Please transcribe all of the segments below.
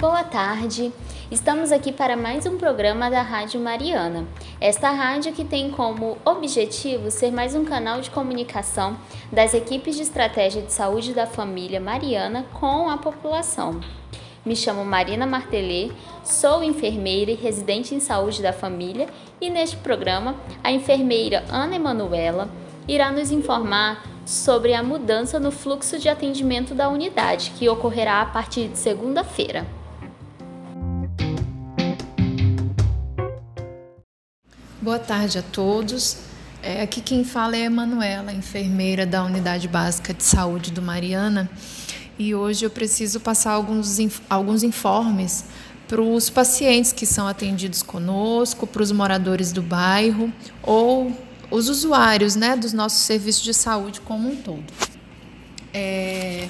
Boa tarde. Estamos aqui para mais um programa da Rádio Mariana. Esta rádio que tem como objetivo ser mais um canal de comunicação das equipes de estratégia de saúde da família Mariana com a população. Me chamo Marina Martelê, sou enfermeira e residente em saúde da família e neste programa a enfermeira Ana Emanuela irá nos informar sobre a mudança no fluxo de atendimento da unidade, que ocorrerá a partir de segunda-feira. Boa tarde a todos. É, aqui quem fala é a Emanuela, enfermeira da Unidade Básica de Saúde do Mariana. E hoje eu preciso passar alguns, alguns informes para os pacientes que são atendidos conosco, para os moradores do bairro ou os usuários né, dos nossos serviços de saúde como um todo. É,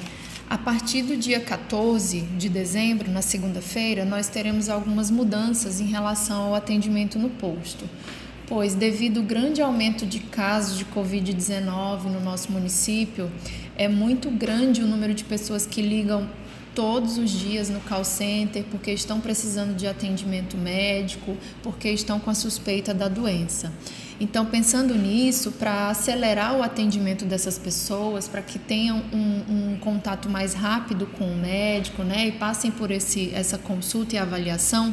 a partir do dia 14 de dezembro, na segunda-feira, nós teremos algumas mudanças em relação ao atendimento no posto. Pois, devido ao grande aumento de casos de Covid-19 no nosso município, é muito grande o número de pessoas que ligam todos os dias no call center porque estão precisando de atendimento médico, porque estão com a suspeita da doença. Então, pensando nisso, para acelerar o atendimento dessas pessoas, para que tenham um, um, contato mais rápido com o médico, né, e passem por esse, essa consulta e avaliação,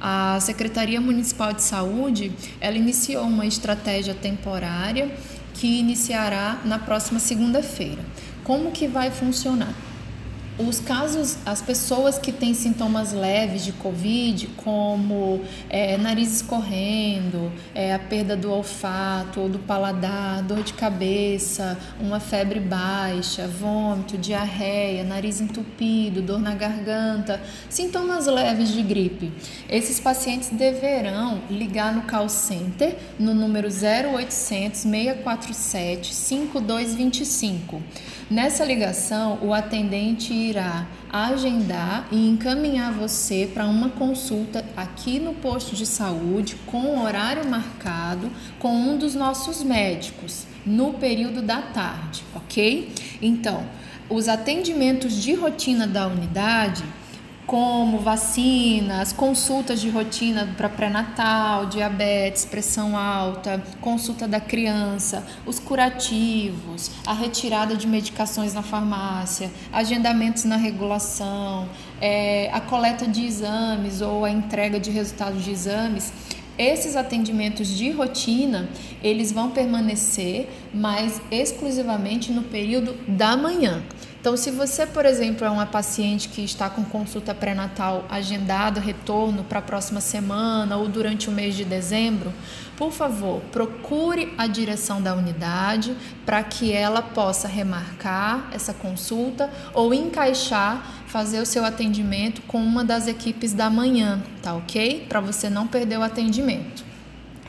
a Secretaria Municipal de Saúde, ela iniciou uma estratégia temporária que iniciará na próxima segunda-feira. Como que vai funcionar? Os casos, as pessoas que têm sintomas leves de Covid, como é, nariz escorrendo, é, a perda do olfato ou do paladar, dor de cabeça, uma febre baixa, vômito, diarreia, nariz entupido, dor na garganta, sintomas leves de gripe. Esses pacientes deverão ligar no call center no número 0800 647 5225. Nessa ligação, o atendente irá agendar e encaminhar você para uma consulta aqui no posto de saúde com horário marcado com um dos nossos médicos no período da tarde, ok? Então, os atendimentos de rotina da unidade como vacinas, consultas de rotina para pré-natal, diabetes, pressão alta, consulta da criança, os curativos, a retirada de medicações na farmácia, agendamentos na regulação, é, a coleta de exames ou a entrega de resultados de exames. Esses atendimentos de rotina, eles vão permanecer, mas exclusivamente no período da manhã. Então, se você, por exemplo, é uma paciente que está com consulta pré-natal agendada, retorno para a próxima semana ou durante o mês de dezembro, por favor, procure a direção da unidade para que ela possa remarcar essa consulta ou encaixar, fazer o seu atendimento com uma das equipes da manhã, tá ok? Para você não perder o atendimento.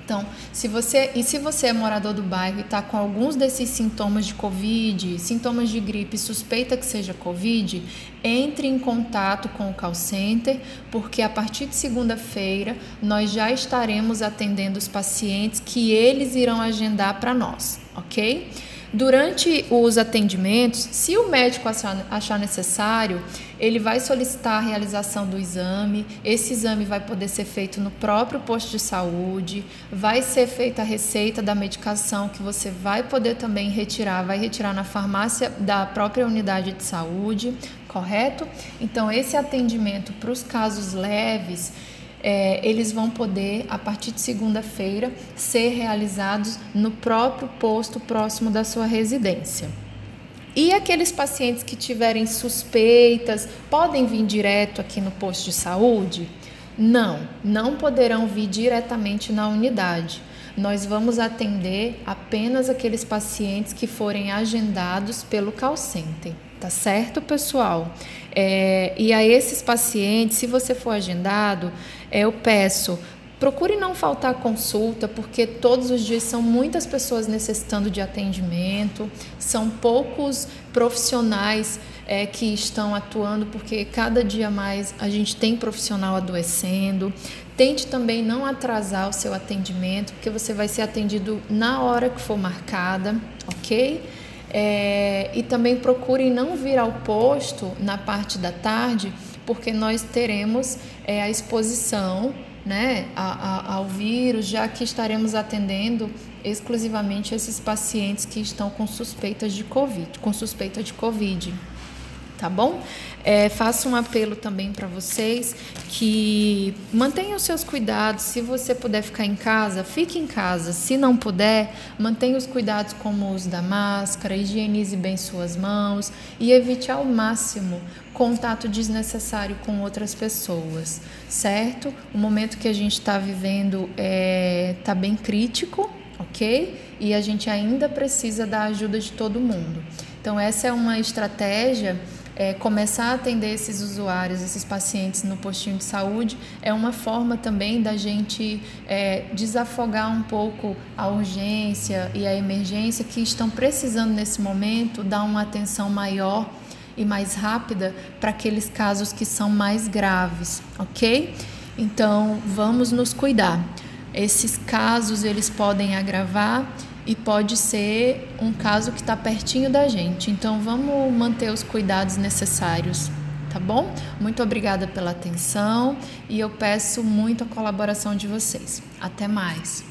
Então, se você e se você é morador do bairro e está com alguns desses sintomas de Covid, sintomas de gripe, suspeita que seja Covid, entre em contato com o call center, porque a partir de segunda-feira nós já estaremos atendendo os pacientes que eles irão agendar para nós, ok? Durante os atendimentos, se o médico achar necessário, ele vai solicitar a realização do exame. Esse exame vai poder ser feito no próprio posto de saúde, vai ser feita a receita da medicação que você vai poder também retirar, vai retirar na farmácia da própria unidade de saúde, correto? Então, esse atendimento para os casos leves é, eles vão poder, a partir de segunda-feira, ser realizados no próprio posto próximo da sua residência. E aqueles pacientes que tiverem suspeitas podem vir direto aqui no posto de saúde? Não, não poderão vir diretamente na unidade. Nós vamos atender apenas aqueles pacientes que forem agendados pelo call center. Tá certo, pessoal? É, e a esses pacientes, se você for agendado, é, eu peço Procure não faltar consulta, porque todos os dias são muitas pessoas necessitando de atendimento, são poucos profissionais é, que estão atuando, porque cada dia mais a gente tem profissional adoecendo. Tente também não atrasar o seu atendimento, porque você vai ser atendido na hora que for marcada, ok? É, e também procure não vir ao posto na parte da tarde porque nós teremos é, a exposição né, a, a, ao vírus, já que estaremos atendendo exclusivamente esses pacientes que estão com suspeitas de Covid, com suspeita de Covid tá bom? É, faço um apelo também para vocês que mantenham os seus cuidados. Se você puder ficar em casa, fique em casa. Se não puder, mantenha os cuidados como o uso da máscara, higienize bem suas mãos e evite ao máximo contato desnecessário com outras pessoas, certo? O momento que a gente está vivendo está é, tá bem crítico, ok? E a gente ainda precisa da ajuda de todo mundo. Então, essa é uma estratégia é, começar a atender esses usuários, esses pacientes no postinho de saúde, é uma forma também da gente é, desafogar um pouco a urgência e a emergência que estão precisando nesse momento, dar uma atenção maior e mais rápida para aqueles casos que são mais graves, ok? Então, vamos nos cuidar. Esses casos eles podem agravar e pode ser um caso que está pertinho da gente. Então vamos manter os cuidados necessários, tá bom? Muito obrigada pela atenção e eu peço muito a colaboração de vocês. Até mais.